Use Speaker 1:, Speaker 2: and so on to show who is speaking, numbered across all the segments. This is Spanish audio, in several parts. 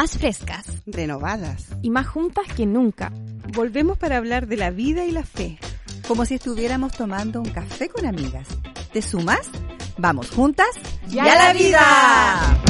Speaker 1: más frescas,
Speaker 2: renovadas
Speaker 3: y más juntas que nunca.
Speaker 4: Volvemos para hablar de la vida y la fe.
Speaker 5: Como si estuviéramos tomando un café con amigas. ¿Te sumas? Vamos juntas
Speaker 3: y a la vida.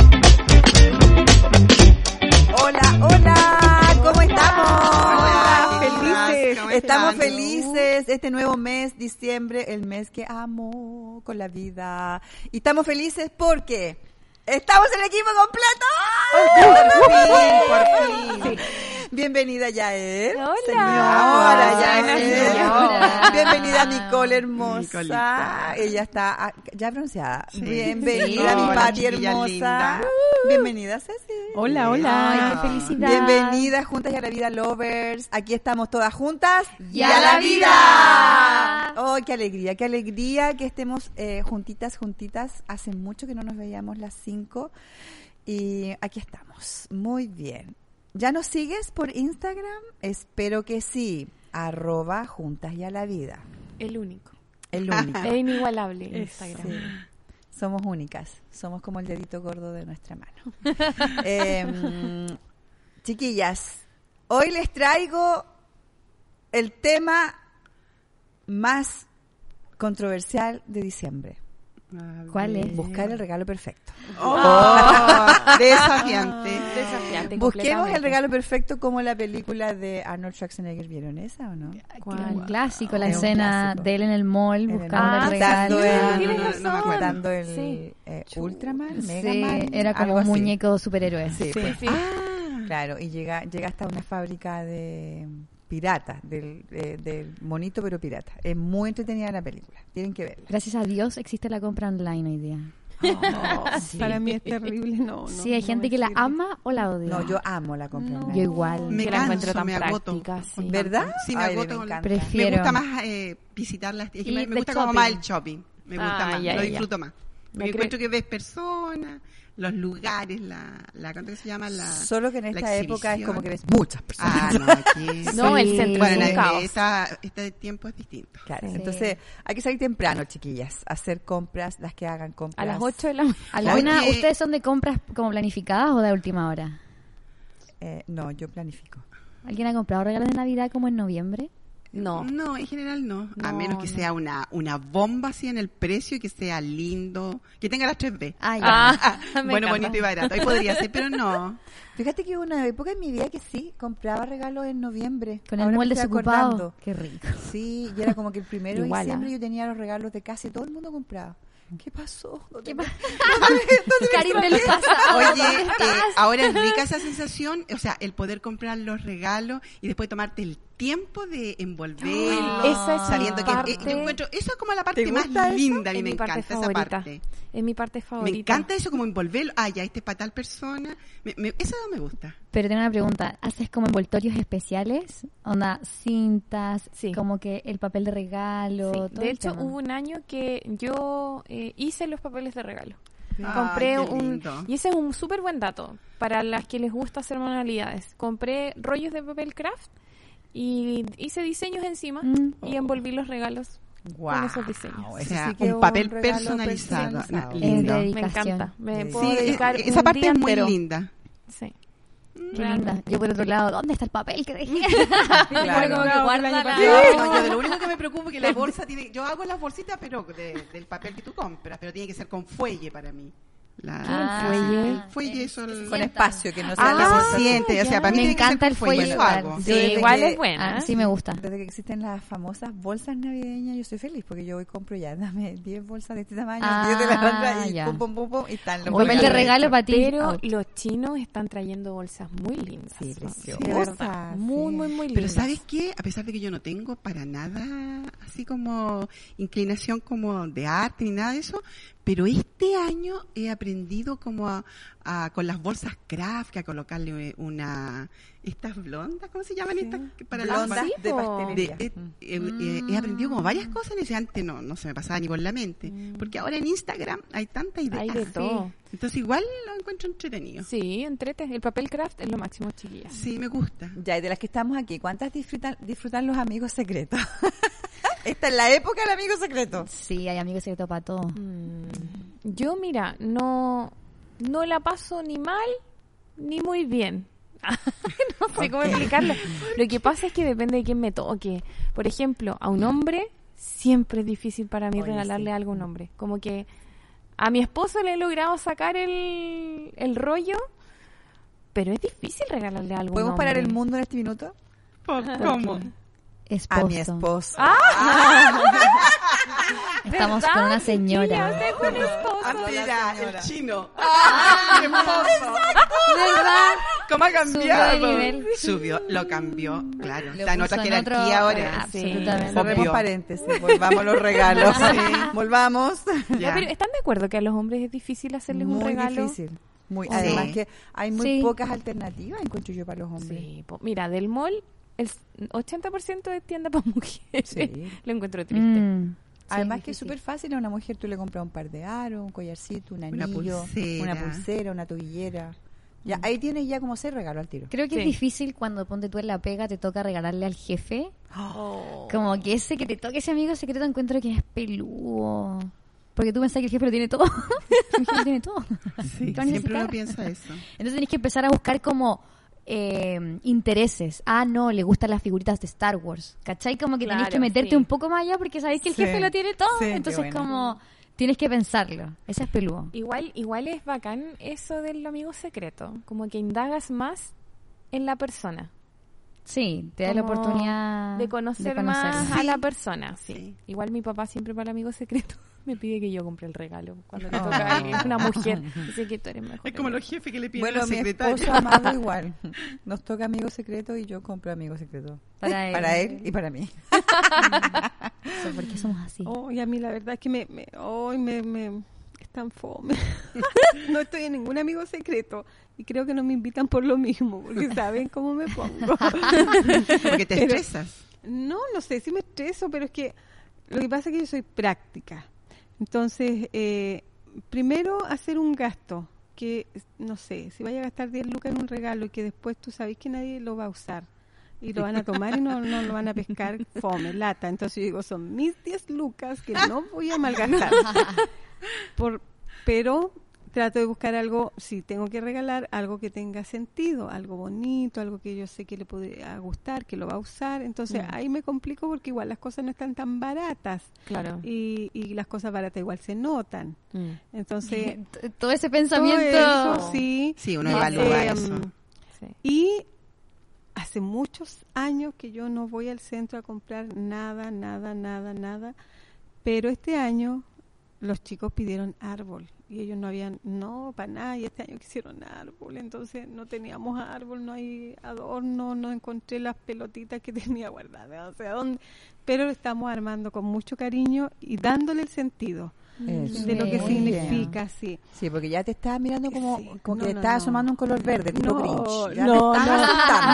Speaker 5: Hola, hola, ¿cómo estamos?
Speaker 4: Hola, felices.
Speaker 5: ¿Cómo estamos felices este nuevo mes, diciembre, el mes que amo con la vida. Y estamos felices porque estamos en el equipo completo. Por fin, por fin. Bienvenida Yael.
Speaker 3: Hola.
Speaker 5: Señora Yael.
Speaker 3: Señora.
Speaker 5: Bienvenida Nicole hermosa.
Speaker 2: Nicolita.
Speaker 5: Ella está ya pronunciada.
Speaker 2: Sí.
Speaker 5: Bienvenida
Speaker 2: Sí.
Speaker 5: mi
Speaker 2: Hola,
Speaker 5: Pati hermosa.
Speaker 2: linda.
Speaker 5: Bienvenida Ceci.
Speaker 4: Hola, hola.
Speaker 3: Ay, qué felicidad.
Speaker 5: Bienvenidas juntas y a la vida lovers. Aquí estamos todas juntas
Speaker 1: ¡Y a la vida!
Speaker 5: ¡Oh, qué alegría! Qué alegría que estemos eh, juntitas, juntitas. Hace mucho que no nos veíamos las cinco y aquí estamos. Muy bien. ¿Ya nos sigues por Instagram? Espero que sí. Arroba juntas y a la vida.
Speaker 3: El único.
Speaker 5: El único.
Speaker 3: Es inigualable Instagram.
Speaker 5: Sí. Somos únicas. Somos como el dedito gordo de nuestra mano. Em, chiquillas, hoy les traigo el tema más controversial de diciembre.
Speaker 3: ¿Cuál es?
Speaker 5: Buscar el regalo perfecto.
Speaker 2: Oh, desafiante.
Speaker 3: Desafiante.
Speaker 5: Busquemos el regalo perfecto como la película de Arnold Schwarzenegger. ¿Vieron esa o no?
Speaker 3: ¿Cuál?
Speaker 1: clásico, la escena
Speaker 5: clásico.
Speaker 1: de él en el mall buscando el regalo.
Speaker 5: buscando
Speaker 3: sí,
Speaker 5: el-
Speaker 3: Sí.
Speaker 5: eh, Ultraman,
Speaker 1: Sí,
Speaker 5: Megaman,
Speaker 1: era como un muñeco superhéroe.
Speaker 5: Sí,
Speaker 3: Sí,
Speaker 5: pues.
Speaker 3: sí.
Speaker 5: Claro, y llega, llega hasta una fábrica de piratas, del, eh, del monito pero pirata. Es muy entretenida la película, tienen que verla.
Speaker 1: Gracias a Dios existe la compra online hoy día.
Speaker 4: Para mí es terrible, no. no
Speaker 1: sí, hay
Speaker 4: no
Speaker 1: gente
Speaker 4: me
Speaker 1: que la ama o la odia.
Speaker 5: No, yo amo la compra
Speaker 3: No.
Speaker 5: online.
Speaker 1: Yo igual.
Speaker 2: Me
Speaker 3: que la
Speaker 2: canso,
Speaker 3: encuentro tan
Speaker 2: me agoto.
Speaker 3: práctica, sí.
Speaker 5: ¿Verdad?
Speaker 2: Sí, me
Speaker 5: Ay, me
Speaker 2: agoto.
Speaker 5: encanta.
Speaker 1: Prefiero.
Speaker 2: Me gusta más eh, visitar las... es que me, me gusta como
Speaker 1: shopping.
Speaker 2: más el shopping. Me gusta
Speaker 3: Ah,
Speaker 2: más,
Speaker 3: ya,
Speaker 2: lo
Speaker 3: ya,
Speaker 2: disfruto más.
Speaker 3: Me cre-
Speaker 2: encuentro que ves personas, los lugares, la... la ¿Cuánto que se llama? La,
Speaker 5: Solo que en esta época es como que ves muchas personas.
Speaker 2: Ah, no, aquí...
Speaker 3: No, el
Speaker 1: Sí.
Speaker 3: centro
Speaker 2: Bueno,
Speaker 3: es un caos.
Speaker 2: esta, este tiempo es distinto.
Speaker 5: Claro,
Speaker 1: Sí.
Speaker 5: entonces hay que salir temprano, chiquillas, a hacer compras, las que hagan compras.
Speaker 3: A las 8 de la mañana.
Speaker 1: ¿Alguna,
Speaker 2: Oye.
Speaker 1: ¿Ustedes son de compras como planificadas o de última hora?
Speaker 5: Eh, no, yo planifico.
Speaker 1: ¿Alguien ha comprado regalos de Navidad como en noviembre?
Speaker 3: No.
Speaker 2: No, en general no. a
Speaker 3: No,
Speaker 2: menos que
Speaker 3: no.
Speaker 2: sea una, una bomba así en el precio y que sea lindo. Que tenga las 3B.
Speaker 1: Ah, ya.
Speaker 3: Ah, me
Speaker 2: bueno,
Speaker 3: encanta.
Speaker 2: bonito y barato. Ahí podría ser, pero no.
Speaker 5: Fíjate que hubo una época en mi vida que sí, compraba regalos en noviembre.
Speaker 1: Con el
Speaker 5: Ahora
Speaker 1: molde desocupado. Qué rico.
Speaker 5: Sí, y era como que el primero de diciembre
Speaker 3: ¿ah?
Speaker 5: yo tenía los regalos de casi todo el mundo comprado. ¿Qué pasó? ¿Dónde
Speaker 1: ¿Qué
Speaker 5: me-
Speaker 1: pa- Karim del pasado.
Speaker 2: Oye, eh, ahora es rica esa sensación, o sea, el poder comprar los regalos y después tomarte el tiempo de envolverlos,
Speaker 3: Esa es
Speaker 2: sabiendo que
Speaker 3: parte-
Speaker 2: eh, yo encuentro, eso es como la parte
Speaker 5: ¿Te
Speaker 2: más linda, a mí me encanta esa parte.
Speaker 3: Es mi parte favorita.
Speaker 2: Me encanta eso como envolverlo, ah, ya, este es para tal persona, me, me- eso me gusta.
Speaker 1: Pero tengo una pregunta. ¿Haces como envoltorios especiales? Onda, cintas,
Speaker 3: Sí.
Speaker 1: como que el papel de regalo.
Speaker 3: Sí,
Speaker 1: todo
Speaker 3: De hecho,
Speaker 1: tema?
Speaker 3: hubo un año que yo eh, hice los papeles de regalo. Compré un... Y ese es un súper buen dato para las que les gusta hacer manualidades. Compré rollos de papel craft y hice diseños encima
Speaker 1: Mm.
Speaker 3: y envolví los regalos con esos diseños.
Speaker 2: O sea,
Speaker 5: sí
Speaker 2: un papel personalizado.
Speaker 5: personalizado.
Speaker 2: na-
Speaker 1: Es
Speaker 2: lindo.
Speaker 3: Me encanta. Me
Speaker 5: Sí,
Speaker 3: puedo
Speaker 2: Sí,
Speaker 3: dedicar
Speaker 2: esa
Speaker 3: un
Speaker 2: parte
Speaker 3: día
Speaker 2: es muy
Speaker 3: entero.
Speaker 2: linda.
Speaker 3: Sí.
Speaker 1: Qué linda. Yo por otro lado, ¿dónde está el papel que dejé?
Speaker 5: Claro.
Speaker 1: como que guarda la-.
Speaker 2: No, yo de lo único que me preocupa es que la bolsa tiene. Yo hago las bolsitas, pero de- del papel que tú compras, pero tiene que ser con fuelle para mí. La,
Speaker 1: Ah,
Speaker 3: fuelle?
Speaker 2: El fuelle, el-
Speaker 5: Con espacio, que no sea
Speaker 3: Ah,
Speaker 2: se siente. O sea, para mí
Speaker 1: Me
Speaker 2: ser
Speaker 1: encanta el fuelle
Speaker 2: hago.
Speaker 3: Sí, igual
Speaker 5: que-
Speaker 3: es buena.
Speaker 1: Ah, sí me gusta.
Speaker 5: Desde que existen las famosas bolsas navideñas, yo estoy feliz porque yo hoy compro ya, dame 10 bolsas de este tamaño,
Speaker 1: Ah,
Speaker 5: 10 de la otra y
Speaker 1: ya.
Speaker 5: pum, pum, pum, pum, y están los
Speaker 1: papel de regalo para ti.
Speaker 3: Pero
Speaker 1: out.
Speaker 3: los chinos están trayendo bolsas muy lindas.
Speaker 5: Sí, preciosas.
Speaker 3: Muy, muy, muy lindas.
Speaker 2: Pero ¿sabes qué? A pesar de que yo no tengo para nada así como inclinación como de arte ni nada de eso, pero este año he aprendido como a, a- con las bolsas craft que a colocarle una estas blondas, ¿cómo se llaman estas? Que Para las-
Speaker 5: Blondas
Speaker 3: Sí,
Speaker 5: de pastelería.
Speaker 2: eh,
Speaker 5: Mm.
Speaker 2: eh, eh, he aprendido como varias cosas en ese antes no, no se me pasaba ni por la mente. Porque ahora en Instagram hay tanta idea.
Speaker 3: Hay de todo.
Speaker 2: Entonces igual lo encuentro entretenido.
Speaker 3: Sí, entrete. El papel craft es lo máximo, chiquillas.
Speaker 2: Sí, me gusta.
Speaker 5: Ya, y de las que estamos aquí, ¿cuántas disfrutan, disfrutan los amigos secretos? Esta es la época del amigo secreto.
Speaker 1: Sí, hay amigos secretos para todo.
Speaker 3: Mm. Yo, mira, no, no la paso ni mal ni muy bien. no sé cómo explicarlo. Lo que pasa es que depende de quién me toque. Por ejemplo, a un hombre siempre es difícil para mí
Speaker 5: Oye,
Speaker 3: regalarle
Speaker 5: sí.
Speaker 3: algo a un hombre. Como que a mi esposo le he logrado sacar el, el rollo, pero es difícil regalarle algo a un
Speaker 5: ¿Podemos parar el mundo en este minuto?
Speaker 2: ¿Cómo?
Speaker 1: Esposo.
Speaker 5: A mi esposo.
Speaker 1: Estamos
Speaker 3: ¿Verdad,
Speaker 1: con una señora.
Speaker 3: Tengo un esposo.
Speaker 2: Ah, mira, el chino.
Speaker 1: ¿Verdad?
Speaker 2: ¿Cómo ha
Speaker 1: Subió
Speaker 2: cambiado?
Speaker 1: nivel.
Speaker 2: Subió, lo cambió, claro.
Speaker 1: Lo
Speaker 2: Está en
Speaker 1: puso
Speaker 2: otra
Speaker 1: en otro-
Speaker 2: jerarquía ahora. Obvio.
Speaker 5: paréntesis, volvamos los regalos. Volvamos.
Speaker 3: No,
Speaker 2: Ya.
Speaker 3: pero ¿Están de acuerdo que a los hombres es difícil hacerles un regalo?
Speaker 5: difícil. Muy,
Speaker 3: Sí.
Speaker 5: Además que hay muy
Speaker 1: Sí.
Speaker 5: pocas alternativas, encuentro yo, para los hombres.
Speaker 3: Sí, mira, del mall el 80% es tienda para mujeres.
Speaker 5: Sí.
Speaker 3: Lo encuentro triste.
Speaker 1: Mm.
Speaker 5: Además que es súper fácil, a una mujer tú le compras un par de aros, un collarcito, un
Speaker 2: Una
Speaker 5: anillo,
Speaker 2: pulsera.
Speaker 5: una pulsera, una tobillera. Ya, ahí tienes ya como seis regalos al tiro.
Speaker 1: Creo que
Speaker 3: Sí.
Speaker 1: es difícil cuando ponte tú en la pega, te toca regalarle al jefe.
Speaker 3: Oh.
Speaker 1: Como que ese que te toque ese amigo secreto encuentro que es peludo. Porque tú pensás que el jefe lo tiene todo. el jefe lo tiene todo.
Speaker 2: Sí,
Speaker 1: ¿Qué van a
Speaker 2: siempre uno piensa eso.
Speaker 1: Entonces tenés que empezar a buscar como eh, intereses. Ah, no, le gustan las figuritas de Star Wars. ¿Cachai? Como que tenés
Speaker 3: Claro,
Speaker 1: que meterte
Speaker 3: sí.
Speaker 1: un poco más allá porque sabés que el
Speaker 5: Sí.
Speaker 1: jefe lo tiene todo.
Speaker 5: Sí,
Speaker 1: Entonces
Speaker 5: bueno.
Speaker 1: como tienes que pensarlo. Ese es peludo.
Speaker 3: Igual, igual es bacán eso del amigo secreto. Como que indagas más en la persona.
Speaker 1: Sí, te da la oportunidad
Speaker 3: de conocer, más a la persona. Sí.
Speaker 2: Sí.
Speaker 3: Igual mi papá siempre para el amigo secreto me pide que yo compre el regalo. Cuando le
Speaker 5: Oh.
Speaker 3: toca a alguien, una mujer. Dice que tú eres mejor.
Speaker 2: Es como los jefes que le piden
Speaker 5: Bueno,
Speaker 2: a la
Speaker 5: mi
Speaker 2: secretaria.
Speaker 5: esposo amado igual. Nos toca amigo secreto y yo compro amigo secreto.
Speaker 1: Para él.
Speaker 5: Para él y para mí.
Speaker 1: Eso, ¿Por qué somos así?
Speaker 4: Oh, y a mí la verdad es que me, me, hoy me, me es tan fome. no estoy en ningún amigo secreto y creo que no me invitan por lo mismo, porque saben cómo me pongo.
Speaker 2: Porque te
Speaker 4: Pero-
Speaker 2: estresas.
Speaker 4: No, no sé si me estreso, pero es que lo que pasa es que yo soy práctica. Entonces, eh, primero hacer un gasto que, no sé, si vaya a gastar 10 lucas en un regalo y que después tú sabes que nadie lo va a usar y lo van a tomar y no, no lo van a pescar, fome, lata. Entonces yo digo, son mis 10 lucas que no voy a malgastar. Por, pero trato de buscar algo, si tengo que regalar, algo que tenga sentido, algo bonito, algo que yo sé que le podría gustar, que lo va a usar. Entonces
Speaker 3: Mm.
Speaker 4: ahí me complico porque igual las cosas no están tan baratas
Speaker 3: Claro.
Speaker 4: y, y las cosas baratas igual se notan.
Speaker 3: Mm.
Speaker 4: Entonces,
Speaker 1: Todo ese
Speaker 4: todo
Speaker 1: pensamiento.
Speaker 4: eso, sí.
Speaker 2: Sí, uno evalúa
Speaker 4: eh,
Speaker 2: eso.
Speaker 3: Sí.
Speaker 4: Y hace muchos años que yo no voy al centro a comprar nada, nada, nada, nada. Pero este año los chicos pidieron árbol y ellos no habían, no, para nada, y este año quisieron árbol, entonces no teníamos árbol, no hay adorno, no encontré las pelotitas que tenía guardadas, o sea, ¿dónde? Pero lo estamos armando con mucho cariño y dándole el sentido
Speaker 5: Eso.
Speaker 4: de lo que significa, sí.
Speaker 5: Sí, porque ya te estaba mirando como,
Speaker 4: Sí.
Speaker 5: como
Speaker 4: No,
Speaker 5: que
Speaker 4: no,
Speaker 5: estaba
Speaker 4: no.
Speaker 5: asomando un color verde, tipo
Speaker 4: No,
Speaker 5: Grinch. Ya
Speaker 4: no,
Speaker 5: te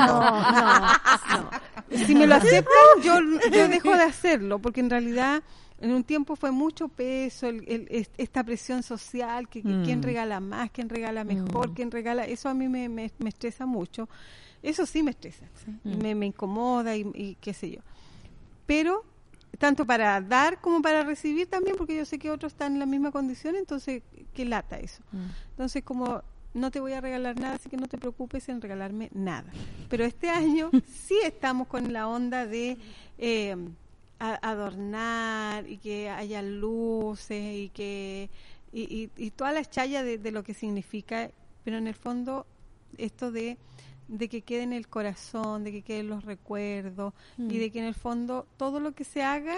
Speaker 4: no. Si me lo aceptan, yo, yo dejo de hacerlo, porque en realidad en un tiempo fue mucho peso, el- el- es- esta presión social, que, que
Speaker 5: Mm.
Speaker 4: quién regala más, quién regala mejor, quién regala, eso a mí me, me, me estresa mucho. Eso sí me estresa, y me, me incomoda y, y qué sé yo. Pero tanto para dar como para recibir también, porque yo sé que otros están en la misma condición, entonces, qué lata eso. Entonces, como no te voy a regalar nada, así que no te preocupes en regalarme nada. Pero este año sí estamos con la onda de eh, a- adornar y que haya luces y que y, y, y toda la chaya de, de lo que significa, pero en el fondo esto de de que quede en el corazón, de que queden los recuerdos y de que en el fondo todo lo que se haga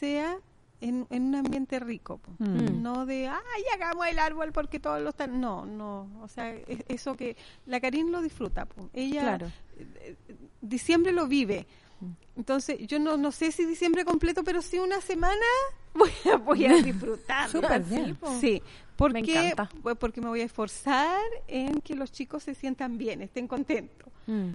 Speaker 4: sea en, en un ambiente rico.
Speaker 5: Mm.
Speaker 4: no de, ay, hagamos el árbol porque todos lo están, no, no, o sea, es- eso que la Karin lo disfruta, po. ella
Speaker 3: Claro.
Speaker 4: eh, eh, diciembre lo vive, entonces yo no, no sé si diciembre completo, pero sí una semana voy a, voy a disfrutar.
Speaker 5: Súper bien.
Speaker 4: Sí, porque,
Speaker 3: Me encanta.
Speaker 4: pues, porque me voy a esforzar en que los chicos se sientan bien, estén contentos.
Speaker 3: Mm.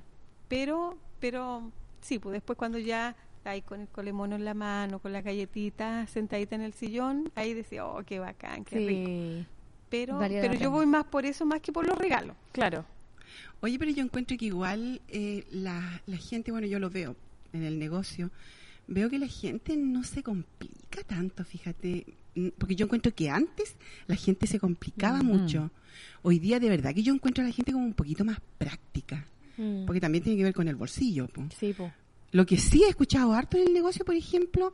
Speaker 4: Pero, pero sí, pues después cuando ya ahí con el colemono en la mano, con la galletita sentadita en el sillón, ahí decía, oh, qué bacán, qué rico. Pero, pero yo voy más por eso más que por los regalos.
Speaker 3: claro.
Speaker 2: Oye, pero yo encuentro que igual eh, la, la gente, bueno, yo lo veo en el negocio, veo que la gente no se complica tanto, fíjate. mm, porque yo encuentro que antes la gente se complicaba mucho. Hoy día de verdad que yo encuentro a la gente como un poquito más práctica,
Speaker 3: Mm.
Speaker 2: porque también tiene que ver con el bolsillo. po.
Speaker 3: Sí, po.
Speaker 2: Lo que sí he escuchado harto en el negocio, por ejemplo,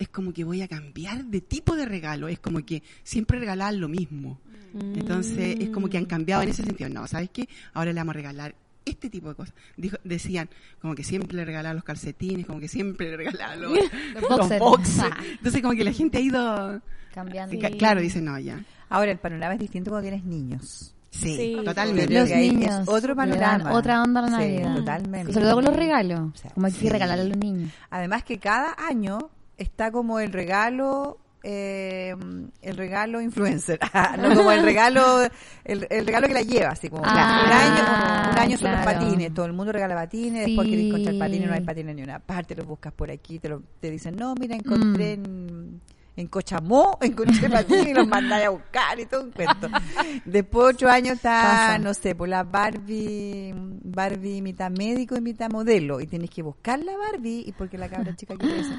Speaker 2: es como que voy a cambiar de tipo de regalo, es como que siempre regalar lo mismo. Entonces es como que han cambiado en ese sentido. No, ¿sabes qué? Ahora le vamos a regalar este tipo de cosas. Dijo, decían, como que siempre le regalaban los calcetines, como que siempre le regalaban los, los
Speaker 1: boxers.
Speaker 2: boxers.
Speaker 1: Ah.
Speaker 2: Entonces como que la gente ha ido...
Speaker 1: Cambiando.
Speaker 2: Ca- Claro, dice, no, ya.
Speaker 5: Ahora, el panorama es distinto cuando tienes niños.
Speaker 2: Sí,
Speaker 3: Sí,
Speaker 2: totalmente.
Speaker 1: Los niños
Speaker 5: es otro panorama.
Speaker 1: otra onda la
Speaker 5: Sí,
Speaker 1: Navidad.
Speaker 5: totalmente.
Speaker 1: Sobre todo con los regalos.
Speaker 5: O sea,
Speaker 1: como hay que
Speaker 2: sí.
Speaker 1: regalar a los niños.
Speaker 5: Además que cada año está como el regalo, eh, el regalo influencer, no como el regalo, el, el regalo que la lleva, así como
Speaker 1: Ah,
Speaker 5: un año, un año son los patines, todo el mundo regala patines,
Speaker 1: Sí.
Speaker 5: después querés encontrar patines, no hay patines en ninguna parte, los buscas por aquí, te, lo, te dicen, no, mira, encontré
Speaker 1: Mm.
Speaker 5: en, en Cochamó, encontré patines y los mandáis a buscar y todo un cuento. Después otro año está,
Speaker 1: Pasa.
Speaker 5: no sé, por la Barbie, Barbie mitad médico y mitad modelo, y tienes que buscar la Barbie, y porque la cabra chica quiere eso.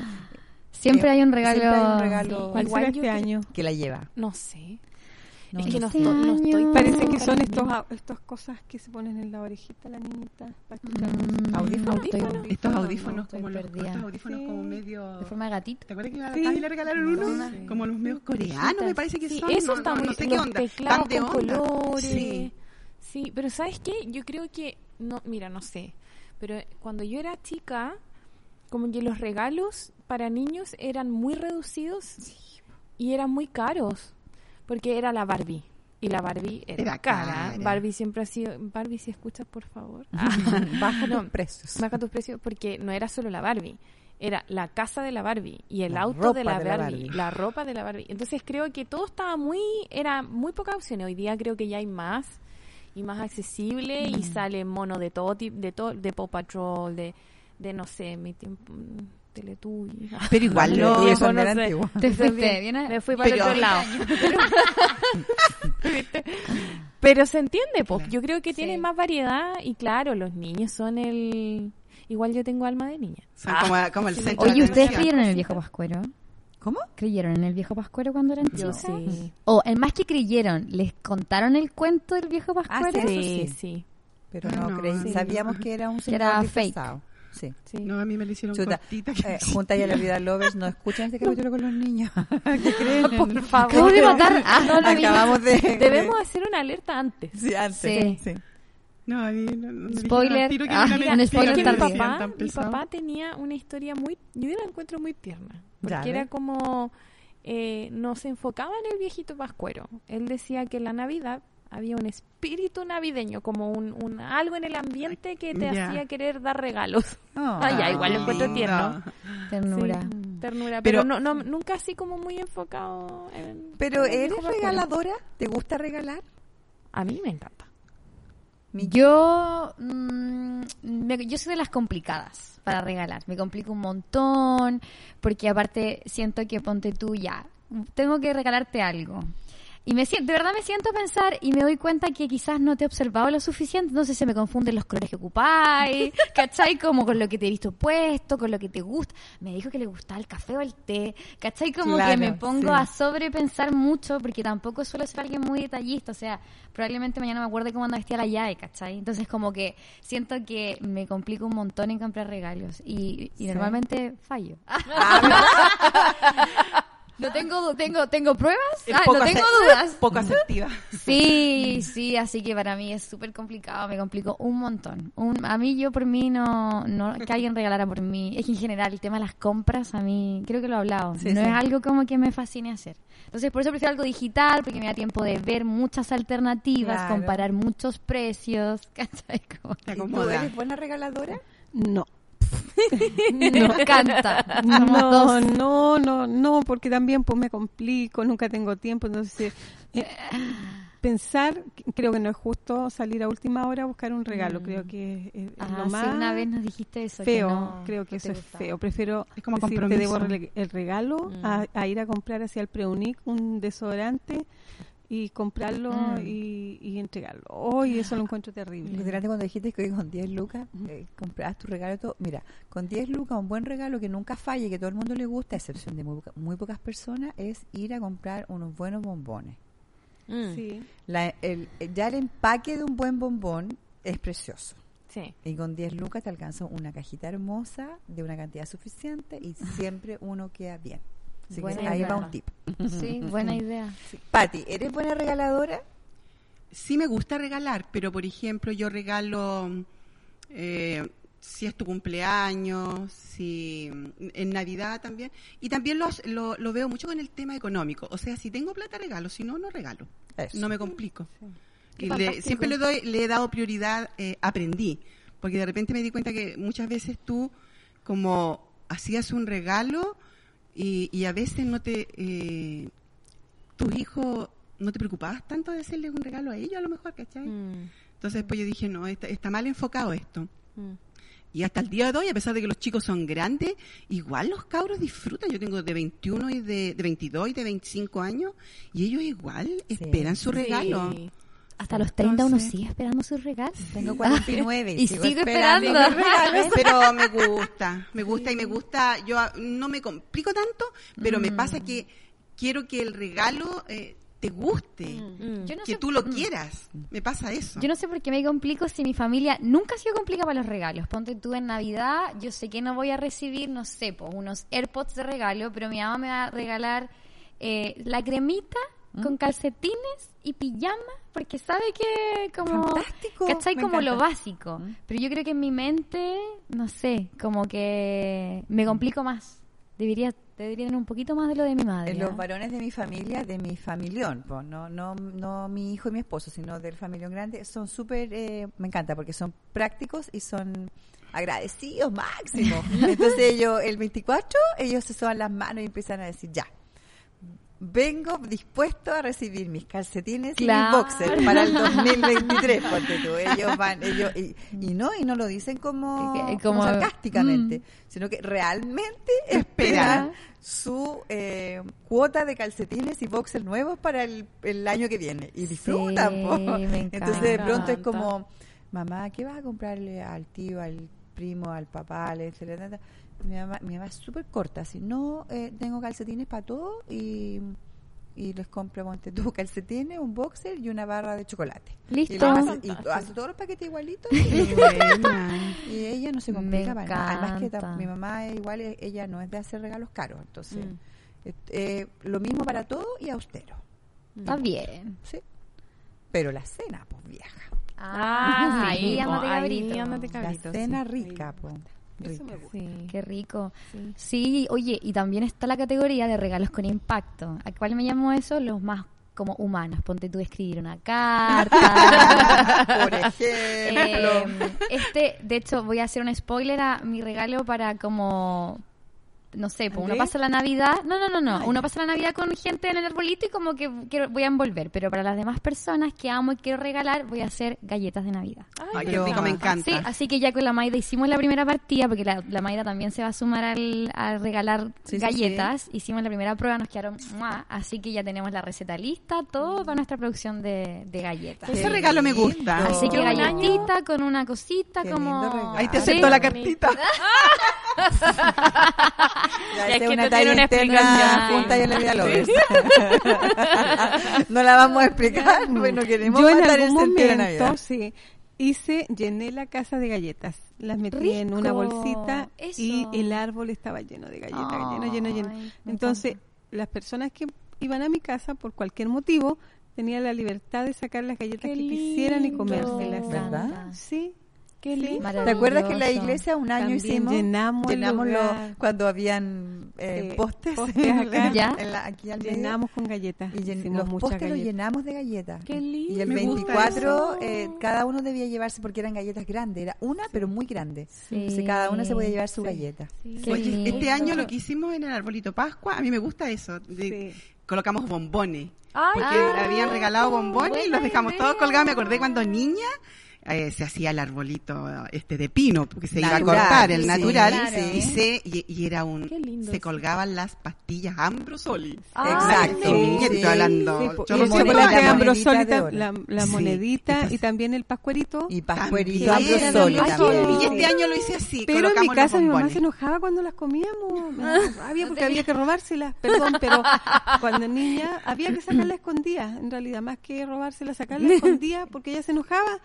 Speaker 1: Siempre
Speaker 5: Eh,
Speaker 1: hay un regalo.
Speaker 5: siempre hay un regalo
Speaker 4: ¿Cuál será este año?
Speaker 5: que la lleva.
Speaker 3: No sé.
Speaker 5: No,
Speaker 3: es que no,
Speaker 1: Este
Speaker 3: estoy, no estoy
Speaker 1: año-
Speaker 4: Parece que son estos, estas cosas que se ponen en la orejita, la niñita, para escuchar.
Speaker 1: Mm,
Speaker 5: Audífonos.
Speaker 1: estoy-
Speaker 2: Estos
Speaker 1: no,
Speaker 2: audífonos como los
Speaker 1: perdida.
Speaker 2: estos audífonos
Speaker 4: Sí.
Speaker 2: como medio
Speaker 1: De forma de gatito.
Speaker 2: ¿Te acuerdas que a la
Speaker 4: Sí.
Speaker 2: Le regalaron uno?
Speaker 1: Sí.
Speaker 2: Como los medios coreanos, me parece que
Speaker 3: Sí,
Speaker 2: son.
Speaker 3: eso
Speaker 2: no,
Speaker 3: está
Speaker 2: no,
Speaker 3: muy
Speaker 2: no sé
Speaker 3: los
Speaker 2: qué onda.
Speaker 3: teclados
Speaker 2: Tan de
Speaker 3: con
Speaker 2: onda.
Speaker 3: colores.
Speaker 2: Sí.
Speaker 3: Sí, pero ¿sabes qué? Yo creo que no, mira, no sé, pero cuando yo era chica, como que los regalos para niños eran muy reducidos y eran muy caros, porque era la Barbie. Y la Barbie era,
Speaker 2: Era
Speaker 3: cara.
Speaker 2: cara.
Speaker 3: Barbie siempre ha sido... Barbie, si escuchas, por favor.
Speaker 5: Baja
Speaker 3: No.
Speaker 5: los precios.
Speaker 3: Baja tus precios porque no era solo la Barbie, era la casa de la Barbie y el
Speaker 5: La
Speaker 3: auto de la,
Speaker 5: de la
Speaker 3: Barbie, la ropa de la Barbie. Entonces creo que todo estaba muy, era muy pocas opciones. Hoy día creo que ya hay más y más accesible y sale mono de todo tipo, de todo, de Paw Patrol, de, de no sé, mi tiempo, mm, Teletubbies.
Speaker 2: Pero igual no.
Speaker 5: son
Speaker 3: no sé.
Speaker 1: Te fuiste
Speaker 3: Bien,
Speaker 1: bien. a-
Speaker 3: Me fui para el
Speaker 2: Pero-
Speaker 3: otro lado. Pero se entiende, pues. Yo creo que
Speaker 1: Sí.
Speaker 3: tiene más variedad y claro, los niños son el... Igual yo tengo alma de niña.
Speaker 2: Son como, como el centro
Speaker 1: Oye,
Speaker 2: de
Speaker 1: ¿ustedes creyeron en el viejo pascuero?
Speaker 5: ¿Cómo?
Speaker 1: ¿Creyeron en el viejo pascuero cuando eran
Speaker 3: Yo
Speaker 1: chicas?
Speaker 3: sí.
Speaker 1: O, el más que creyeron, ¿les contaron el cuento del viejo
Speaker 5: Ah,
Speaker 1: pascuero?
Speaker 5: sí.
Speaker 3: Sí,
Speaker 5: sí.
Speaker 3: sí.
Speaker 5: Pero
Speaker 2: Ah,
Speaker 5: no,
Speaker 2: no,
Speaker 5: creí.
Speaker 2: sí.
Speaker 5: Sabíamos que era un señor
Speaker 1: era
Speaker 5: disfrazado. Sí.
Speaker 3: sí.
Speaker 2: No, a mí me lo hicieron
Speaker 5: Chuta,
Speaker 2: cortita.
Speaker 5: eh, junta y a la vida lovers no escuchan este capítulo con los niños. ¿Qué creen?
Speaker 3: Por favor.
Speaker 1: Acabo de matar. Ah, no,
Speaker 5: Acabamos de...
Speaker 3: Debemos hacer una alerta antes.
Speaker 5: Sí, antes.
Speaker 1: Sí.
Speaker 5: sí.
Speaker 2: No, a mí no, no
Speaker 1: Spoiler.
Speaker 2: al tiro que
Speaker 1: Ah, mira, un spoiler
Speaker 2: que
Speaker 3: mi papá, mi papá tenía una historia muy, yo la encuentro muy tierna, porque
Speaker 5: Dale.
Speaker 3: era como, eh, no se enfocaba en el viejito pascuero. Él decía que la Navidad había un espíritu navideño, como un, un algo en el ambiente que te hacía querer dar regalos.
Speaker 5: Oh.
Speaker 3: Ah, ya, igual lo encuentro tierno.
Speaker 1: Ternura.
Speaker 3: Sí, ternura, pero,
Speaker 2: Pero-
Speaker 3: no, no, nunca así como muy enfocado en...
Speaker 5: Pero ¿eres regaladora? ¿Te gusta regalar?
Speaker 3: A mí me encanta.
Speaker 1: Yo, mm, me- yo soy de las complicadas para regalar. Me complico un montón porque aparte siento que ponte tú ya. Tengo que regalarte algo. Y me siento, de verdad me siento a pensar y me doy cuenta que quizás no te he observado lo suficiente, entonces se me confunden los colores que ocupáis, ¿cachai? Como con lo que te he visto puesto, con lo que te gusta. Me dijo que le gustaba el café o el té, ¿cachai? Como que me pongo
Speaker 5: sí.
Speaker 1: a sobrepensar mucho porque tampoco suelo ser alguien muy detallista, o sea, probablemente mañana me acuerde cómo anda vestida la llave, ¿cachai? Entonces como que siento que me complico un montón en comprar regalos y, y
Speaker 5: Sí.
Speaker 1: normalmente fallo. no tengo tengo tengo pruebas, Ah, no tengo dudas.
Speaker 2: Poco asertiva.
Speaker 1: Sí, sí, así que para mí es súper complicado, me complico un montón. Un, a mí, yo por mí, no, no que alguien regalara por mí. Es que en general el tema de las compras, a mí, creo que lo he hablado,
Speaker 5: Sí,
Speaker 1: no
Speaker 5: sí.
Speaker 1: es algo como que me fascine hacer. Entonces, por eso prefiero algo digital, porque me da tiempo de ver muchas alternativas,
Speaker 5: Claro.
Speaker 1: comparar muchos precios, ¿cachai? Como-
Speaker 2: Te
Speaker 5: ¿Y tú eres buena regaladora?
Speaker 4: No.
Speaker 1: Me encanta.
Speaker 4: No, no, no, no, porque también pues me complico, nunca tengo tiempo, entonces eh, pensar, creo que no es justo salir a última hora a buscar un regalo,
Speaker 1: Mm.
Speaker 4: creo que es, es
Speaker 1: Ah,
Speaker 4: lo
Speaker 1: sí,
Speaker 4: más
Speaker 1: una vez nos dijiste eso. que
Speaker 4: feo,
Speaker 1: no-
Speaker 4: creo que
Speaker 1: no
Speaker 4: eso es feo, prefiero
Speaker 2: Es como
Speaker 4: decir, te debo el regalo
Speaker 3: Mm.
Speaker 4: a, a ir a comprar hacia el Preunic un desodorante y comprarlo
Speaker 1: Mm.
Speaker 4: y, y entregarlo. Hoy eso lo encuentro terrible.
Speaker 5: Impresionante cuando dijiste que hoy con 10 lucas eh, comprabas tu regalo y todo. Mira, con 10 lucas, un buen regalo que nunca falle, que todo el mundo le gusta, a excepción de muy, poca- muy pocas personas, es ir a comprar unos buenos bombones.
Speaker 3: Mm,
Speaker 4: Sí.
Speaker 5: La- el, ya el empaque de un buen bombón es precioso.
Speaker 3: sí.
Speaker 5: Y con 10 lucas te alcanza una cajita hermosa de una cantidad suficiente y siempre uno queda bien. Así
Speaker 1: Buena
Speaker 5: que ahí
Speaker 1: idea.
Speaker 5: va un tip.
Speaker 1: Sí, buena idea.
Speaker 5: Pati, ¿eres buena regaladora?
Speaker 2: Sí me gusta regalar, pero por ejemplo yo regalo eh, si es tu cumpleaños, si en Navidad también. Y también lo, lo, lo veo mucho con el tema económico. O sea, si tengo plata regalo, si no, no regalo.
Speaker 5: Eso.
Speaker 2: No me complico. Y le- siempre le, doy, le he dado prioridad, eh, aprendí. Porque de repente me di cuenta que muchas veces tú como hacías un regalo y, y a veces no te... Eh, tus hijos no te preocupabas tanto de hacerles un regalo a ellos a lo mejor, ¿cachai?
Speaker 3: Mm,
Speaker 2: Entonces después yo dije, no, está, está mal enfocado esto.
Speaker 3: mm.
Speaker 2: Y hasta el día de hoy, a pesar de que los chicos son grandes, igual los cabros disfrutan. Yo tengo de 21 y de, de 22 y de 25 años, y ellos igual esperan su regalo.
Speaker 3: Sí.
Speaker 1: Hasta los 30 uno sigue esperando sus regalos.
Speaker 5: Tengo 49
Speaker 1: Y
Speaker 5: sigo
Speaker 1: sigo
Speaker 5: esperando
Speaker 1: esperando.
Speaker 2: Pero me gusta, me gusta y me gusta. Yo ah, no me complico tanto, pero me pasa que quiero que el regalo eh, te guste,
Speaker 3: Mm.
Speaker 1: Yo no
Speaker 2: que
Speaker 1: sé-
Speaker 2: tú lo
Speaker 1: mm.
Speaker 2: quieras. Me pasa eso.
Speaker 1: Yo no sé por qué me complico si mi familia nunca ha sido complicada para los regalos. Ponte tú en Navidad, yo sé que no voy a recibir, no sé, po, unos AirPods de regalo, pero mi mamá me va a regalar eh, la cremita con calcetines y pijama, porque sabe que como...
Speaker 5: Fantástico,
Speaker 1: ¿Cachai?
Speaker 5: me
Speaker 1: Como lo básico. Pero yo creo que en mi mente, no sé, como que me complico más. Debería, debería tener un poquito más de lo de mi madre.
Speaker 5: Eh, Los
Speaker 1: ¿ah?
Speaker 5: varones de mi familia, de mi familión, po, no, no, no mi hijo y mi esposo, sino del familión grande, son súper, eh, me encanta porque son prácticos y son agradecidos máximo. Entonces ellos, el 24, ellos se soban las manos y empiezan a decir, ya, vengo dispuesto a recibir mis calcetines
Speaker 1: Claro.
Speaker 5: y mis boxers para el 2023, ponte tú. Ellos van, ellos, y, y no, y no lo dicen como,
Speaker 1: Que-
Speaker 5: como
Speaker 1: como,
Speaker 5: sarcásticamente,
Speaker 1: mm.
Speaker 5: sino que realmente esperan su eh, cuota de calcetines y boxers nuevos para el, el año que viene y disfrutan.
Speaker 1: Sí,
Speaker 5: Entonces de pronto es como, mamá, ¿qué vas a comprarle al tío, al primo, al papá, etcétera? Mi mamá, mi mamá es súper corta, así, no eh, tengo calcetines para todo y, y les compro, ponte tú, calcetines, un boxer y una barra de chocolate.
Speaker 1: Listo.
Speaker 5: Y, hace, y hace todos los paquetes igualitos y, y ella no se complica para nada. Además que ta- mi mamá es igual, e- ella no es de hacer regalos caros, entonces
Speaker 3: Mm.
Speaker 5: eh, eh, lo mismo para todo y austero,
Speaker 1: Está bien.
Speaker 5: ¿sí? Pero la cena, pues vieja.
Speaker 3: Ah, sí,
Speaker 1: ahí cabrito.
Speaker 3: ándate,
Speaker 5: La cena
Speaker 3: sí.
Speaker 5: rica, pues.
Speaker 4: Eso me gusta.
Speaker 3: Sí.
Speaker 1: Qué rico.
Speaker 3: Sí.
Speaker 1: Sí, oye, y también está la categoría de regalos con impacto. ¿A cuál me llamo eso? Los más como humanos. Ponte tú a escribir una carta.
Speaker 5: Por ejemplo.
Speaker 1: Eh, este, de hecho, voy a hacer un spoiler a mi regalo para como no sé, pues uno pasa la Navidad, no, no, no, no, uno pasa la Navidad con gente en el arbolito y como que quiero, voy a envolver, pero para las demás personas que amo y quiero regalar, voy a hacer galletas de Navidad.
Speaker 2: Ay, qué rico, me encanta.
Speaker 1: Sí, así que ya con la Maida hicimos la primera partida, porque la, la Maida también se va a sumar al, a regalar
Speaker 5: Sí, sí,
Speaker 1: galletas. Hicimos la primera prueba, nos quedaron ¡mua! así que ya tenemos la receta lista, todo para nuestra producción de, de galletas.
Speaker 2: Ese regalo me
Speaker 5: lindo.
Speaker 2: gusta.
Speaker 1: Así que galletita con una cosita
Speaker 5: Qué
Speaker 1: como...
Speaker 2: Ahí te
Speaker 1: Sí.
Speaker 2: aceptó la cartita.
Speaker 5: Ya
Speaker 3: es
Speaker 5: esa
Speaker 3: que
Speaker 5: una
Speaker 3: te tiene una explicación.
Speaker 5: junta y en la vida no la vamos a explicar, pues no queremos
Speaker 4: Yo en
Speaker 5: matar el
Speaker 4: algún
Speaker 5: sentido de
Speaker 4: momento, sí, hice, llené la casa de galletas. Las metí en una
Speaker 1: Rico,
Speaker 4: bolsita y
Speaker 1: eso.
Speaker 4: el árbol estaba lleno de galletas, lleno, lleno, lleno.
Speaker 1: Ay,
Speaker 4: Entonces, las personas que iban a mi casa por cualquier motivo tenían la libertad de sacar las galletas
Speaker 3: Qué
Speaker 4: que quisieran y
Speaker 3: lindo.
Speaker 4: comérselas.
Speaker 5: ¿Verdad?
Speaker 4: Sí.
Speaker 3: Qué lindo.
Speaker 5: ¿Te acuerdas que en la iglesia un año
Speaker 4: También
Speaker 5: hicimos?
Speaker 4: llenamos
Speaker 5: llenamos lo- cuando habían eh,
Speaker 4: Sí,
Speaker 5: postes,
Speaker 4: postes
Speaker 5: en
Speaker 4: acá.
Speaker 5: la-
Speaker 1: ¿Ya?
Speaker 5: en la- aquí al.
Speaker 4: Llenamos con galletas.
Speaker 5: y llen- los postes los
Speaker 4: galletas.
Speaker 5: llenamos de galletas.
Speaker 3: Qué lindo.
Speaker 5: Y el
Speaker 2: Me gusta
Speaker 5: 24
Speaker 3: eso.
Speaker 5: eh, cada uno debía llevarse porque eran galletas grandes, era una pero muy grande.
Speaker 1: Sí.
Speaker 5: Entonces cada uno se podía llevar su
Speaker 4: Sí.
Speaker 5: galleta.
Speaker 3: Sí.
Speaker 2: Oye,
Speaker 1: lindo.
Speaker 2: este año lo que hicimos en el arbolito Pascua, a mí me gusta eso. de-
Speaker 4: Sí.
Speaker 2: Colocamos bombones.
Speaker 3: Ay,
Speaker 2: Porque
Speaker 1: Ah,
Speaker 2: habían regalado bombones y los dejamos
Speaker 1: idea.
Speaker 2: todos colgados. Me acordé cuando niña eh, se hacía el arbolito este de pino, porque se iba a
Speaker 5: Natural,
Speaker 2: cortar el
Speaker 5: sí,
Speaker 2: natural,
Speaker 1: claro.
Speaker 2: y, se, y, y era un,
Speaker 3: Qué lindo
Speaker 2: se
Speaker 3: eso.
Speaker 2: colgaban las pastillas Ambrosoli.
Speaker 5: Exacto.
Speaker 2: Sí, estoy hablando. Yo
Speaker 4: y
Speaker 2: no sé
Speaker 5: la
Speaker 4: Ambrosoli, la, la
Speaker 2: Sí,
Speaker 4: monedita
Speaker 2: entonces-
Speaker 4: y también el pascuerito.
Speaker 5: Y pascuerito. Ambrosoli.
Speaker 2: Y este año lo hice así,
Speaker 4: Pero en mi casa mi mamá se enojaba cuando las comíamos. Me daba rabia porque había que robárselas. Perdón, pero cuando niña había que sacarla escondida. En realidad, más que robárselas, sacarla escondida porque ella se enojaba.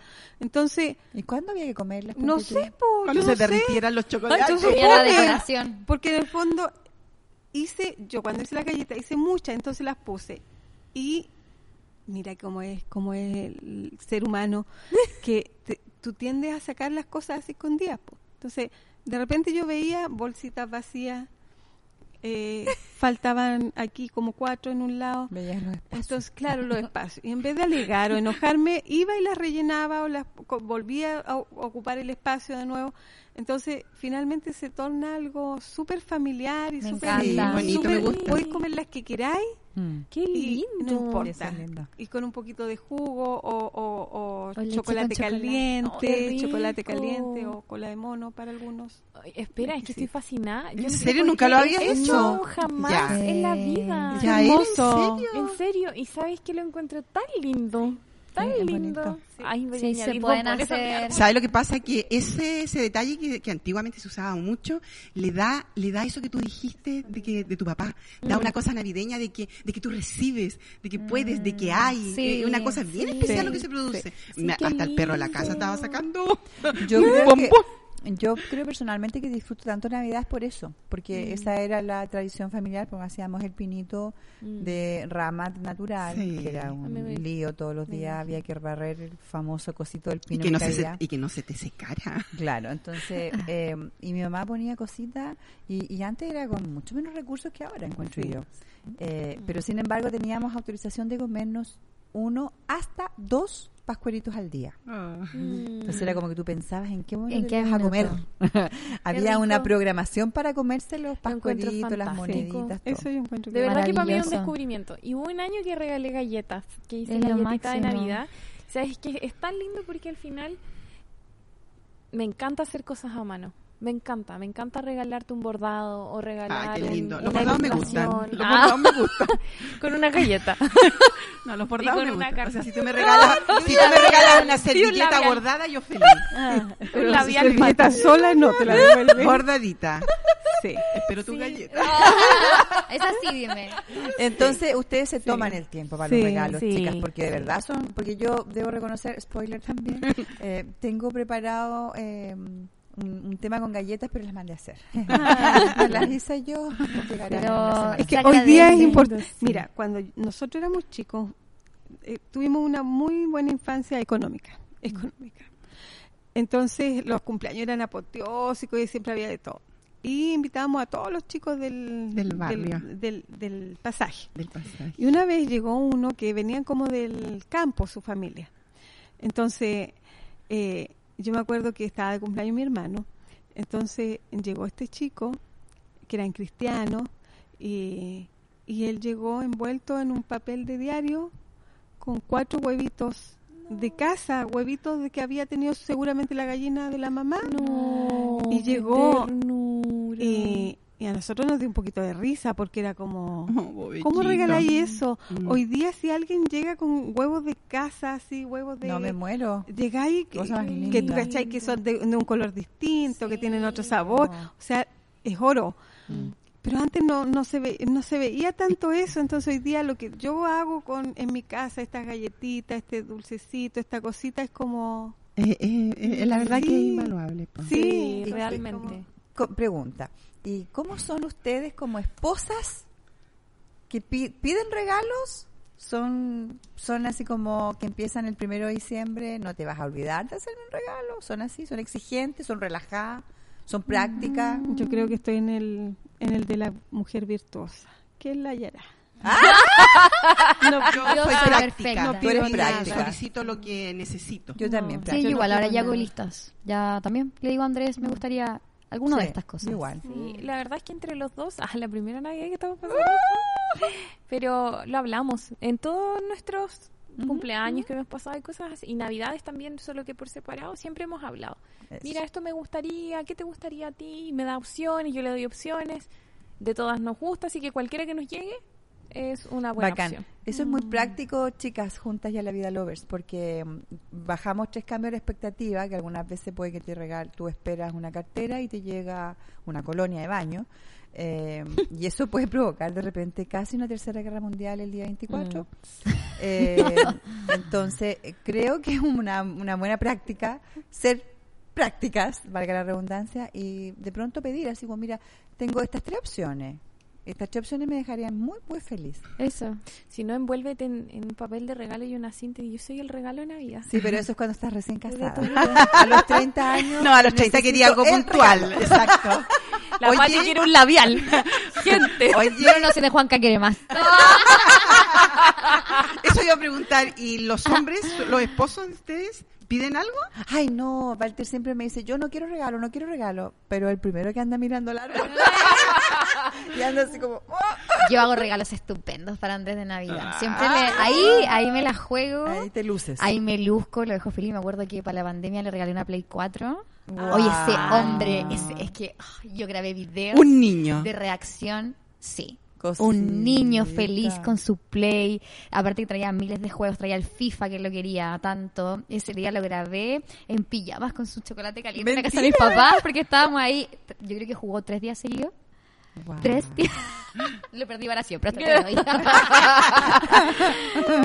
Speaker 4: Entonces,
Speaker 5: ¿Y cuándo había que comerlas?
Speaker 4: no sé, po,
Speaker 2: Cuando
Speaker 4: yo
Speaker 2: se
Speaker 4: no sé.
Speaker 2: derritieran los chocolates.
Speaker 1: Era la decoración.
Speaker 4: Porque en el fondo hice, yo cuando hice la galleta hice muchas, entonces las puse. Y mira cómo es, cómo es el ser humano, que te- tú tiendes a sacar las cosas así escondidas. po. Entonces, de repente yo veía bolsitas vacías, eh, faltaban aquí como cuatro en un lado.
Speaker 5: Veías los espacios.
Speaker 4: Entonces, claro, los espacios. Y en vez de alegar o enojarme, iba y las rellenaba o las co- volvía a ocupar el espacio de nuevo. Entonces, finalmente se torna algo súper familiar y
Speaker 1: Me
Speaker 4: súper
Speaker 2: bonito, me
Speaker 4: súper-
Speaker 2: gusta.
Speaker 4: Podéis comer las que queráis
Speaker 5: Mm.
Speaker 3: Qué
Speaker 4: y
Speaker 3: lindo.
Speaker 4: no importa.
Speaker 5: Lindo.
Speaker 4: Y con un poquito de jugo o, o- o
Speaker 1: O
Speaker 4: chocolate caliente,
Speaker 3: Oh,
Speaker 4: chocolate caliente o cola de mono para algunos.
Speaker 3: Ay, espera, es que estoy fascinada. Yo
Speaker 2: ¿En
Speaker 3: no sé
Speaker 2: serio? ¿Nunca lo habías hecho?
Speaker 3: jamás
Speaker 2: Ya.
Speaker 3: en la vida.
Speaker 2: Ya, ¿en
Speaker 4: hermoso.
Speaker 2: serio?
Speaker 3: En serio, y sabes que lo encuentro tan lindo, tan
Speaker 5: Sí,
Speaker 3: lindo.
Speaker 5: bonito.
Speaker 3: Ay,
Speaker 1: Sí, se pueden hacer-.
Speaker 2: ¿Sabes lo que pasa? Que ese, ese detalle que, que antiguamente se usaba mucho, le da, le da eso que tú dijiste de que, de tu papá. Da una cosa navideña de que, de que tú recibes, de que puedes, de que hay.
Speaker 1: Sí,
Speaker 2: eh, una cosa bien
Speaker 1: sí.
Speaker 2: especial
Speaker 4: Sí,
Speaker 2: lo que se produce.
Speaker 3: Sí,
Speaker 2: Me- hasta el perro de la
Speaker 3: lindo.
Speaker 2: casa estaba sacando.
Speaker 5: Yo
Speaker 2: un
Speaker 5: creo, que. Yo creo personalmente que disfruto tanto Navidad es por eso, porque esa era la tradición familiar, porque hacíamos el pinito
Speaker 3: Mm.
Speaker 5: de rama natural,
Speaker 2: Sí.
Speaker 5: que era
Speaker 3: me-
Speaker 5: un lío todos los días, había que barrer el famoso cosito del
Speaker 2: Y
Speaker 5: pino
Speaker 2: que, no se, y que no se te secara.
Speaker 5: Claro, entonces, eh, y mi mamá ponía cositas, y, y antes era con mucho menos recursos que ahora, encuentro
Speaker 2: Sí.
Speaker 5: yo. Eh, pero sin embargo teníamos autorización de comernos uno hasta dos pascueritos al día.
Speaker 3: Mm.
Speaker 5: Entonces era como que tú pensabas en qué momento
Speaker 1: ¿En
Speaker 5: te
Speaker 1: qué
Speaker 5: ibas a comer. Había
Speaker 3: rico.
Speaker 5: una programación para comerse los pascueritos, las moneditas, todo.
Speaker 4: Eso yo encuentro
Speaker 3: De verdad que para mí es un descubrimiento. Y hubo un año que regalé galletas, que hice
Speaker 1: Es lo
Speaker 3: galletita de. Navidad. O sea, es que es tan lindo porque al final me encanta hacer cosas a mano. Me encanta, me encanta regalarte un bordado o regalar
Speaker 2: Ah, qué
Speaker 3: un-
Speaker 2: lindo. Los
Speaker 3: una
Speaker 2: bordados me gustan. Los
Speaker 3: Ah,
Speaker 2: bordados me gustan.
Speaker 3: con una galleta.
Speaker 2: No, los bordados
Speaker 3: con
Speaker 2: me
Speaker 3: una
Speaker 2: gustan.
Speaker 3: carta.
Speaker 2: O sea, si tú me regalas, si tú me regalas una servilleta bordada, yo feliz.
Speaker 3: un
Speaker 4: Pero si servilleta sola no te la devuelve.
Speaker 2: Bordadita.
Speaker 4: Sí.
Speaker 2: Espero tu
Speaker 3: Sí.
Speaker 2: galleta.
Speaker 1: Es así, dime.
Speaker 5: Entonces ustedes se
Speaker 4: Sí.
Speaker 5: toman el tiempo para
Speaker 4: Sí,
Speaker 5: los regalos,
Speaker 3: sí.
Speaker 5: chicas, porque de verdad son, porque yo debo reconocer, spoiler también, eh, tengo preparado eh, un, un tema con galletas, pero las mandé a hacer. las hice yo.
Speaker 1: Pero-.
Speaker 4: Es que hoy día es importante. Mira, cuando nosotros éramos chicos, eh, tuvimos una muy buena infancia económica. económica. Entonces, los cumpleaños eran apoteósicos y siempre había de todo. Y invitábamos a todos los chicos del,
Speaker 2: Del barrio.
Speaker 4: del, del pasaje.
Speaker 2: Del pasaje.
Speaker 4: Y una vez llegó uno que venían como del campo, su familia. Entonces, eh, yo me acuerdo que estaba de cumpleaños mi hermano. Entonces llegó este chico, que eran cristianos, y, y él llegó envuelto en un papel de diario con cuatro huevitos de casa, huevitos de que había tenido seguramente la gallina de la mamá.
Speaker 3: No,
Speaker 4: Y llegó. Y, a nosotros nos dio un poquito de risa porque era como...
Speaker 2: Oh.
Speaker 4: ¿Cómo regaláis eso?
Speaker 2: Mm.
Speaker 4: Hoy día si alguien llega con huevos de casa, así, huevos de...
Speaker 5: No me muero.
Speaker 4: Llegáis que, que tú cachai que son de, de un color distinto, que tienen otro sabor. O sea, es oro.
Speaker 3: Mm.
Speaker 4: Pero antes no, no, se ve, no se veía tanto eso, entonces hoy día lo que yo hago con en mi casa, estas galletitas, este dulcecito, esta cosita, es como...
Speaker 2: Eh, eh, eh, la verdad
Speaker 4: Sí.
Speaker 2: que es invaluable.
Speaker 4: Sí,
Speaker 3: realmente.
Speaker 4: como-
Speaker 5: Co- pregunta, ¿y cómo son ustedes como esposas que pi- piden regalos? Son, son así como que empiezan el primero de diciembre, no te vas a olvidar de hacerme un regalo, son así, son exigentes, son relajadas, son prácticas.
Speaker 4: Yo creo que estoy en el, en el de la mujer virtuosa, que es la Yara.
Speaker 2: No, yo
Speaker 1: Yo
Speaker 2: soy práctica.
Speaker 1: perfecta.
Speaker 2: No
Speaker 5: Tú
Speaker 2: pido
Speaker 5: eres práctica.
Speaker 2: solicito lo que necesito.
Speaker 5: Yo también,
Speaker 1: Sí,
Speaker 4: no
Speaker 1: igual, ahora ya hago listas. Ya también le digo a Andrés, me gustaría alguna de estas cosas.
Speaker 5: Igual.
Speaker 3: Sí, la verdad es que entre los dos, ah, la primera Navidad que estamos pasando, pero lo hablamos en todos nuestros cumpleaños que hemos pasado y cosas así, y navidades también, solo que por separado, siempre hemos hablado.
Speaker 5: Eso.
Speaker 3: Mira, esto me gustaría, ¿qué te gustaría a ti? Y me da opciones, yo le doy opciones. De todas nos gusta, así que cualquiera que nos llegue es una buena
Speaker 5: Bacán.
Speaker 3: opción.
Speaker 5: Eso es muy práctico, chicas, juntas ya la vida lovers, porque mm, bajamos tres cambios de expectativa, que algunas veces puede que te regale, tú esperas una cartera y te llega una colonia de baño. eh, y eso puede provocar de repente casi una tercera guerra mundial el día 24. Eh, entonces, eh, creo que es una, una buena práctica ser prácticas, valga la redundancia, y de pronto pedir así como, mira, tengo estas tres opciones. Estas tres opciones me dejarían muy, muy feliz.
Speaker 3: Eso. Si no, envuélvete en, en un papel de regalo y una cinta y yo soy el regalo de Navidad.
Speaker 5: Sí, pero eso es cuando estás recién casada. A los 30 años.
Speaker 2: No, a los 30 quería algo puntual.
Speaker 5: regalo.
Speaker 2: Exacto.
Speaker 3: La
Speaker 2: Oye.
Speaker 3: Pati quiere un labial. Gente.
Speaker 1: Yo no sé de Juanca quiere más.
Speaker 2: Eso iba a preguntar. ¿Y los hombres, los esposos de ustedes, piden algo?
Speaker 5: Ay, no, Walter siempre me dice, yo no quiero regalo, no quiero regalo. Pero el primero que anda mirando la y anda así como, "Oh".
Speaker 1: Yo hago regalos estupendos para Andrés de Navidad. Siempre le, ahí, ahí me la juego.
Speaker 5: ahí te luces.
Speaker 1: Ahí me luzco, lo dejo feliz. Me acuerdo que para la pandemia le regalé una Play 4.
Speaker 5: Wow.
Speaker 1: Oye, ese hombre, ese- es que ah, yo grabé videos
Speaker 2: Un niño.
Speaker 1: de reacción, sí.
Speaker 5: Cosita.
Speaker 1: Un niño feliz con su Play. Aparte que traía miles de juegos, traía el FIFA que lo quería tanto. Ese día lo grabé en pijamas con su chocolate caliente en la casa de mis papás porque estábamos ahí. Yo creo que jugó tres días seguidos.
Speaker 5: Wow.
Speaker 1: Tres. Lo perdí para siempre.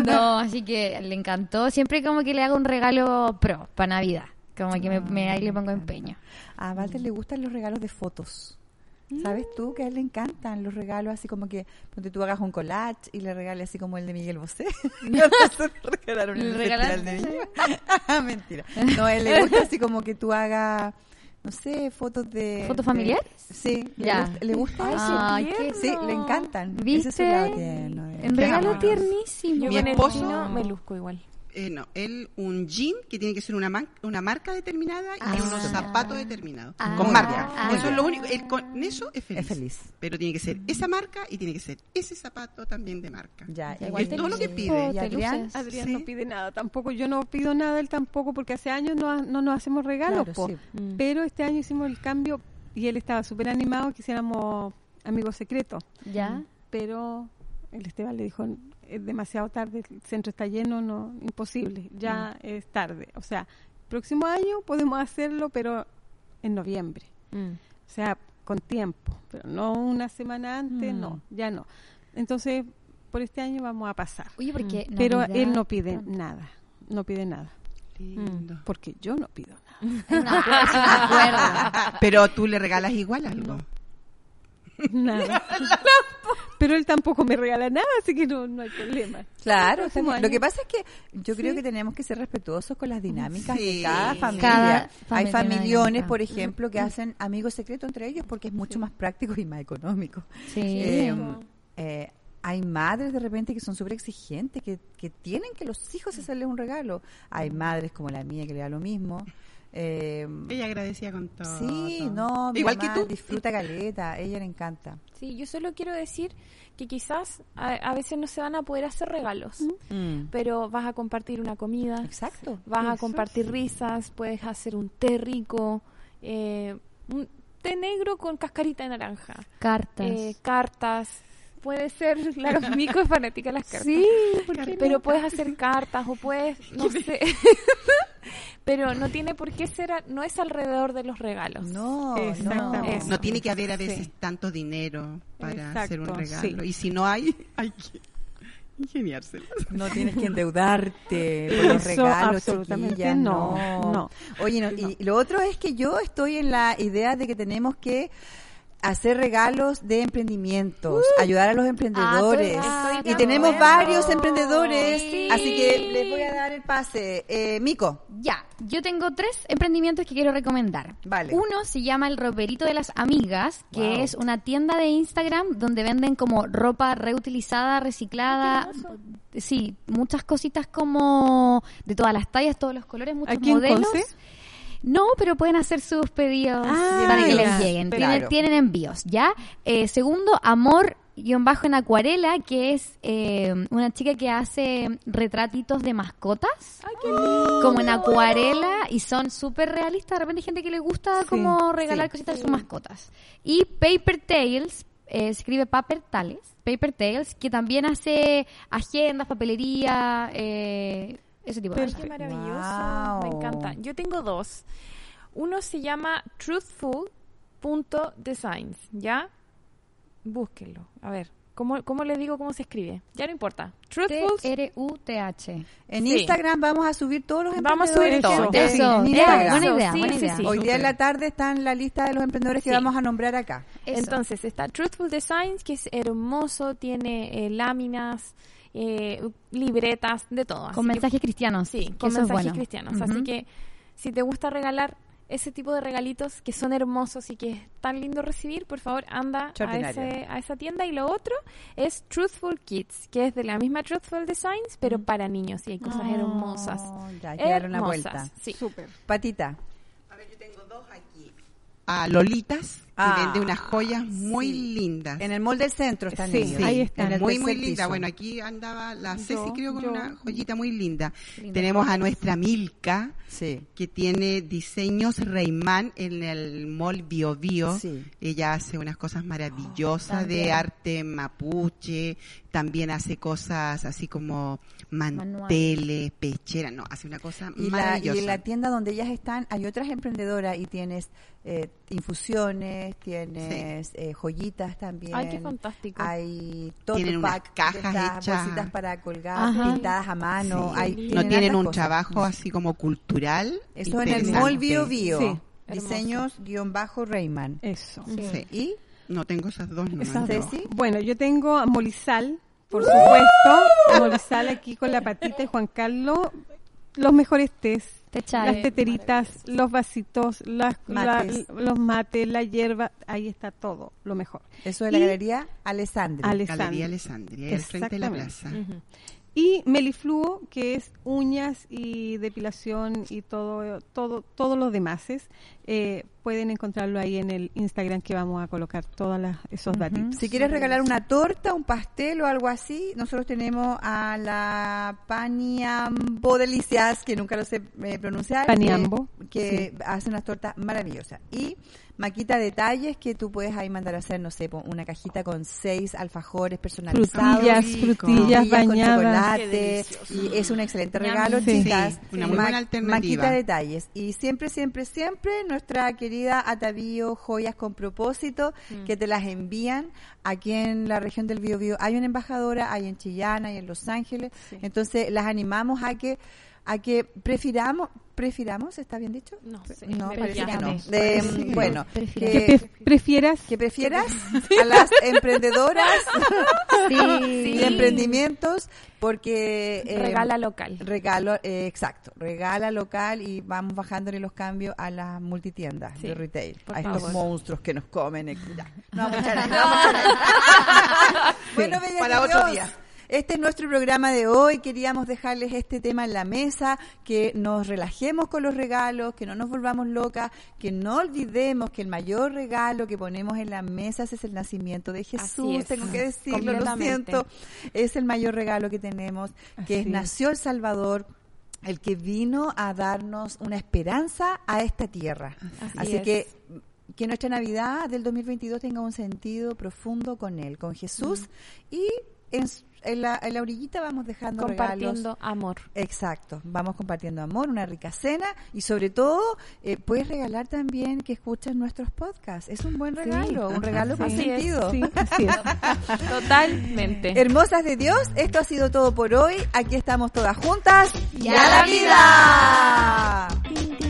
Speaker 1: no, así que le encantó. Siempre como que le hago un regalo pro para Navidad. Como que me, me- ahí le pongo empeño.
Speaker 5: A Walter le gustan los regalos de fotos. ¿Sabes tú que a él le encantan los regalos así como que ponte tú hagas un collage y le regales así como el de Miguel Bosé? No, no, le regalaron
Speaker 1: ¿Le
Speaker 5: el
Speaker 1: regalaste?
Speaker 5: festival de Viña. Mentira. No, a él le gusta así como que tú hagas, no sé, fotos de...
Speaker 1: ¿Fotos familiares?
Speaker 5: sí, le
Speaker 1: Ya.
Speaker 5: gusta, le gusta eso.
Speaker 1: Ay, qué
Speaker 5: Sí, le encantan. Ese
Speaker 1: ¿Viste?
Speaker 5: es su lado tierno
Speaker 1: En regalo tiernísimo.
Speaker 3: Yo
Speaker 2: Mi
Speaker 3: con
Speaker 2: esposo-
Speaker 3: el chino me luzco igual.
Speaker 2: Eh, no, él un jean que tiene que ser una, man- una marca determinada y
Speaker 1: Ah.
Speaker 2: unos zapatos determinados.
Speaker 1: Ah.
Speaker 2: con marca.
Speaker 1: Ah.
Speaker 2: eso es lo único. Él con eso es feliz.
Speaker 5: Es feliz.
Speaker 2: Pero tiene que ser esa marca y tiene que ser ese zapato también de marca.
Speaker 5: Ya, igual
Speaker 2: es todo lo que
Speaker 5: te-
Speaker 2: pide.
Speaker 5: ¿Y Adrián?
Speaker 4: Adrián
Speaker 2: Sí.
Speaker 4: no pide nada tampoco. Yo no pido nada él tampoco porque hace años no, no nos hacemos regalos.
Speaker 5: Claro, sí.
Speaker 3: Mm.
Speaker 4: Pero este año hicimos el cambio y él estaba súper animado que hiciéramos amigos secretos.
Speaker 1: ¿Ya?
Speaker 4: Pero el Esteban le dijo, es demasiado tarde, el centro está lleno, no imposible, ya es tarde. O sea, próximo año podemos hacerlo, pero en noviembre.
Speaker 3: Mm.
Speaker 4: O sea, con tiempo, pero no una semana antes,
Speaker 5: Mm.
Speaker 4: no, ya no. Entonces, por este año vamos a pasar.
Speaker 1: Oye, porque
Speaker 4: pero
Speaker 1: Navidad-
Speaker 4: él no pide nada, no pide nada,
Speaker 2: Lindo.
Speaker 4: porque yo no pido nada.
Speaker 2: Pero tú le regalas igual algo.
Speaker 4: Nada. pero él tampoco me regala nada, así que no, no hay problema.
Speaker 5: Claro, lo que pasa es que yo creo que tenemos que ser respetuosos con las dinámicas
Speaker 2: Sí.
Speaker 5: de cada familia.
Speaker 1: Cada
Speaker 5: Hay
Speaker 1: familia
Speaker 5: familiones, por ejemplo, que hacen amigos secretos entre ellos porque es mucho más práctico y más económico.
Speaker 1: Sí.
Speaker 5: Eh, eh, hay madres de repente que son súper exigentes, que, que tienen que los hijos hacerles un regalo. Hay madres como la mía que le da lo mismo. Eh,
Speaker 2: Ella agradecía con todo.
Speaker 5: sí, no, mi
Speaker 2: Igual que tú.
Speaker 5: disfruta galeta, a ella le encanta.
Speaker 3: Sí, yo solo quiero decir que quizás a, a veces no se van a poder hacer regalos,
Speaker 5: Mm.
Speaker 3: pero vas a compartir una comida,
Speaker 5: Exacto.
Speaker 3: vas a compartir risas, puedes hacer un té rico, eh, un té negro con cascarita de naranja,
Speaker 1: Cartas.
Speaker 3: eh, cartas. Puede ser, la Mico es fanática de las cartas.
Speaker 1: sí,
Speaker 3: pero puedes hacer cartas o puedes, no sé. pero no tiene por qué ser, a- no es alrededor de los regalos.
Speaker 5: No, no.
Speaker 3: Eso.
Speaker 2: No tiene que haber a veces
Speaker 4: Sí.
Speaker 2: tanto dinero para
Speaker 4: Exacto,
Speaker 2: hacer un regalo.
Speaker 4: sí.
Speaker 2: Y si no hay, hay que ingeniárselo.
Speaker 5: No tienes que endeudarte por los
Speaker 4: Eso
Speaker 5: regalos,
Speaker 4: absolutamente no,
Speaker 5: no.
Speaker 4: no.
Speaker 5: Oye, no, y lo otro es que yo estoy en la idea de que tenemos que hacer regalos de emprendimientos, ayudar a los emprendedores.
Speaker 1: Ah,
Speaker 5: y
Speaker 1: estoy de
Speaker 5: tenemos varios emprendedores,
Speaker 1: Sí.
Speaker 5: así que les voy a dar el pase. Eh, Mico,
Speaker 1: Ya, yo tengo tres emprendimientos que quiero recomendar.
Speaker 5: Vale.
Speaker 1: Uno se llama El Roperito de las Amigas, que
Speaker 5: Wow.
Speaker 1: es una tienda de Instagram donde venden como ropa reutilizada, reciclada. Sí, muchas cositas como de todas las tallas, todos los colores, muchos
Speaker 4: ¿Aquí en
Speaker 1: modelos.
Speaker 4: Conce?
Speaker 1: No, pero pueden hacer sus pedidos
Speaker 4: Ah,
Speaker 1: para que les lleguen. Tienen, tienen envíos, ¿ya? Eh, segundo, Amor guion bajo en acuarela, que es eh, una chica que hace retratitos de mascotas.
Speaker 3: Ay, qué lindo.
Speaker 1: Como en acuarela y son súper realistas. De repente hay gente que le gusta
Speaker 4: Sí,
Speaker 1: como regalar
Speaker 2: sí.
Speaker 1: cositas a sus mascotas. Y Paper Tales, eh, escribe Paper Tales, Paper Tales, que también hace agendas, papelería, eh, ese tipo de cosas.
Speaker 3: qué maravilloso.
Speaker 5: Wow.
Speaker 3: Me encanta. Yo tengo dos. Uno se llama truthful.designs, ¿ya? Búsquenlo. A ver, ¿cómo, ¿cómo le digo cómo se escribe? Ya no importa. Truthful.
Speaker 1: T-R-U-T-H.
Speaker 5: En
Speaker 3: Sí.
Speaker 5: Instagram vamos a subir todos los
Speaker 3: Vamos a subir
Speaker 5: emprendedores que-
Speaker 3: todo.
Speaker 1: Eso,
Speaker 5: Instagram.
Speaker 1: buena idea,
Speaker 3: Sí,
Speaker 1: buena
Speaker 3: sí,
Speaker 1: idea.
Speaker 3: sí.
Speaker 5: Hoy día en la tarde está en la lista de los emprendedores que vamos a nombrar acá.
Speaker 1: Eso.
Speaker 3: Entonces, está Truthful Designs, que es hermoso, tiene eh, láminas, eh, libretas, de todo. Así
Speaker 1: Con
Speaker 3: que-
Speaker 1: mensajes cristianos.
Speaker 3: Sí,
Speaker 1: que
Speaker 3: con
Speaker 1: eso es
Speaker 3: mensajes
Speaker 1: bueno.
Speaker 3: cristianos. Así que si te gusta regalar ese tipo de regalitos que son hermosos y que es tan lindo recibir, por favor anda a, ese- a esa tienda. Y lo otro es Truthful Kids, que es de la misma Truthful Designs, pero para niños y hay cosas hermosas.
Speaker 5: Oh, ya, hay que una
Speaker 3: Hermosas,
Speaker 5: vuelta.
Speaker 3: Sí.
Speaker 4: Súper.
Speaker 5: Patita.
Speaker 2: A ver, yo tengo dos aquí. A Lolitas,
Speaker 5: Ah,
Speaker 2: vende unas joyas muy
Speaker 5: sí.
Speaker 2: lindas.
Speaker 5: En el mall del centro están
Speaker 4: Sí,
Speaker 5: ellos.
Speaker 2: Sí,
Speaker 4: ahí están.
Speaker 2: Muy, muy linda.
Speaker 5: piso.
Speaker 2: Bueno, aquí andaba la Ceci,
Speaker 4: Yo-
Speaker 2: creo, con
Speaker 4: yo-
Speaker 2: una joyita muy linda.
Speaker 1: Linda
Speaker 2: Tenemos a nuestra Milka,
Speaker 5: Sí.
Speaker 2: que tiene diseños Reimán en el mall Bio Bio.
Speaker 5: Sí.
Speaker 2: Ella hace unas cosas maravillosas de
Speaker 1: también.
Speaker 2: arte mapuche, también hace cosas así como manteles, pecheras, no, hace una cosa
Speaker 5: Y, la, y
Speaker 2: maravillosa.
Speaker 5: en la tienda donde ellas están hay otras emprendedoras y tienes eh, infusiones, tienes eh, joyitas también.
Speaker 3: Ay, qué fantástico.
Speaker 5: Hay todo
Speaker 2: Tienen unas cajas hechas.
Speaker 5: bolsitas para colgar,
Speaker 1: Ajá.
Speaker 5: pintadas a mano.
Speaker 2: Sí.
Speaker 5: hay,
Speaker 2: no tienen un
Speaker 5: cosas.
Speaker 2: trabajo así como cultural.
Speaker 5: Eso en el mall Bio Bio.
Speaker 4: Sí.
Speaker 5: Diseños guion bajo Rayman.
Speaker 4: Eso.
Speaker 2: Sí.
Speaker 5: ¿Y?
Speaker 2: No tengo esas dos.
Speaker 4: Esas
Speaker 2: no.
Speaker 4: dos. Bueno, yo tengo a Molizal, por supuesto. Molizal aquí con la patita y Juan Carlos. Los mejores tés, Las teteritas, los vasitos, las, la- los mates, la hierba. Ahí está todo, lo mejor.
Speaker 5: Eso de la
Speaker 4: Y-
Speaker 5: galería Alessandri.
Speaker 4: Alessandri.
Speaker 2: Galería Alessandria, al frente de la plaza.
Speaker 4: Y Melifluo, que es uñas y depilación y todo, todo, todos los demás. Eh, pueden encontrarlo ahí en el Instagram que vamos a colocar todos esos datitos.
Speaker 5: Si quieres regalar una torta, un pastel o algo así, nosotros tenemos a la Paniambo Delicias, que nunca lo sé eh, pronunciar.
Speaker 4: Paniambo,
Speaker 5: Que, que hace unas tortas maravillosas. Y Maquita Detalles, que tú puedes ahí mandar a hacer, no sé, una cajita con seis alfajores personalizados.
Speaker 4: Frutillas, frutillas bañadas.
Speaker 5: Chocolate y es un excelente regalo,
Speaker 4: Sí.
Speaker 5: chicas.
Speaker 2: Sí, una muy buena alternativa.
Speaker 5: Maquita detalles y siempre, siempre, siempre nuestra querida Atavío Joyas con propósito
Speaker 3: Mm.
Speaker 5: que te las envían aquí en la región del Biobío. Hay una embajadora, hay en Chillán, hay en Los Ángeles, entonces las animamos a que a que prefiramos prefiramos, ¿está bien dicho?
Speaker 3: No sé,
Speaker 5: no,
Speaker 3: pero
Speaker 5: parece que no. De- bueno.
Speaker 4: Que
Speaker 5: que,
Speaker 4: pref- prefieras
Speaker 5: que prefieras a las emprendedoras
Speaker 1: Sí.
Speaker 5: y emprendimientos porque eh,
Speaker 3: Regala local.
Speaker 5: regalo eh, exacto regala local y vamos bajándole los cambios a las multitiendas
Speaker 3: Sí,
Speaker 5: de retail
Speaker 3: por
Speaker 5: a estos monstruos que nos comen eh, ya. no bueno bella
Speaker 2: para otro día.
Speaker 5: Este es nuestro programa de hoy. Queríamos dejarles este tema en la mesa, que nos relajemos con los regalos, que no nos volvamos locas, que no olvidemos que el mayor regalo que ponemos en la mesa es el nacimiento de Jesús.
Speaker 3: es.
Speaker 5: Tengo que decirlo, lo siento. Es el mayor regalo que tenemos, que es nació el Salvador, el que vino a darnos una esperanza a esta tierra.
Speaker 3: Así
Speaker 5: Así,
Speaker 3: es.
Speaker 5: que que nuestra Navidad del 2022 tenga un sentido profundo con Él, con Jesús. Y en, s- en la, en la orillita vamos dejando regalos.
Speaker 3: Compartiendo amor.
Speaker 5: Exacto, vamos compartiendo amor, una rica cena y sobre todo eh, puedes regalar también que escuches nuestros podcasts. Es un buen regalo, un regalo con
Speaker 3: Así es,
Speaker 5: sentido.
Speaker 4: Sí.
Speaker 3: Totalmente.
Speaker 5: Hermosas de Dios, esto ha sido todo por hoy. Aquí estamos todas juntas.
Speaker 1: ¡Y a la vida!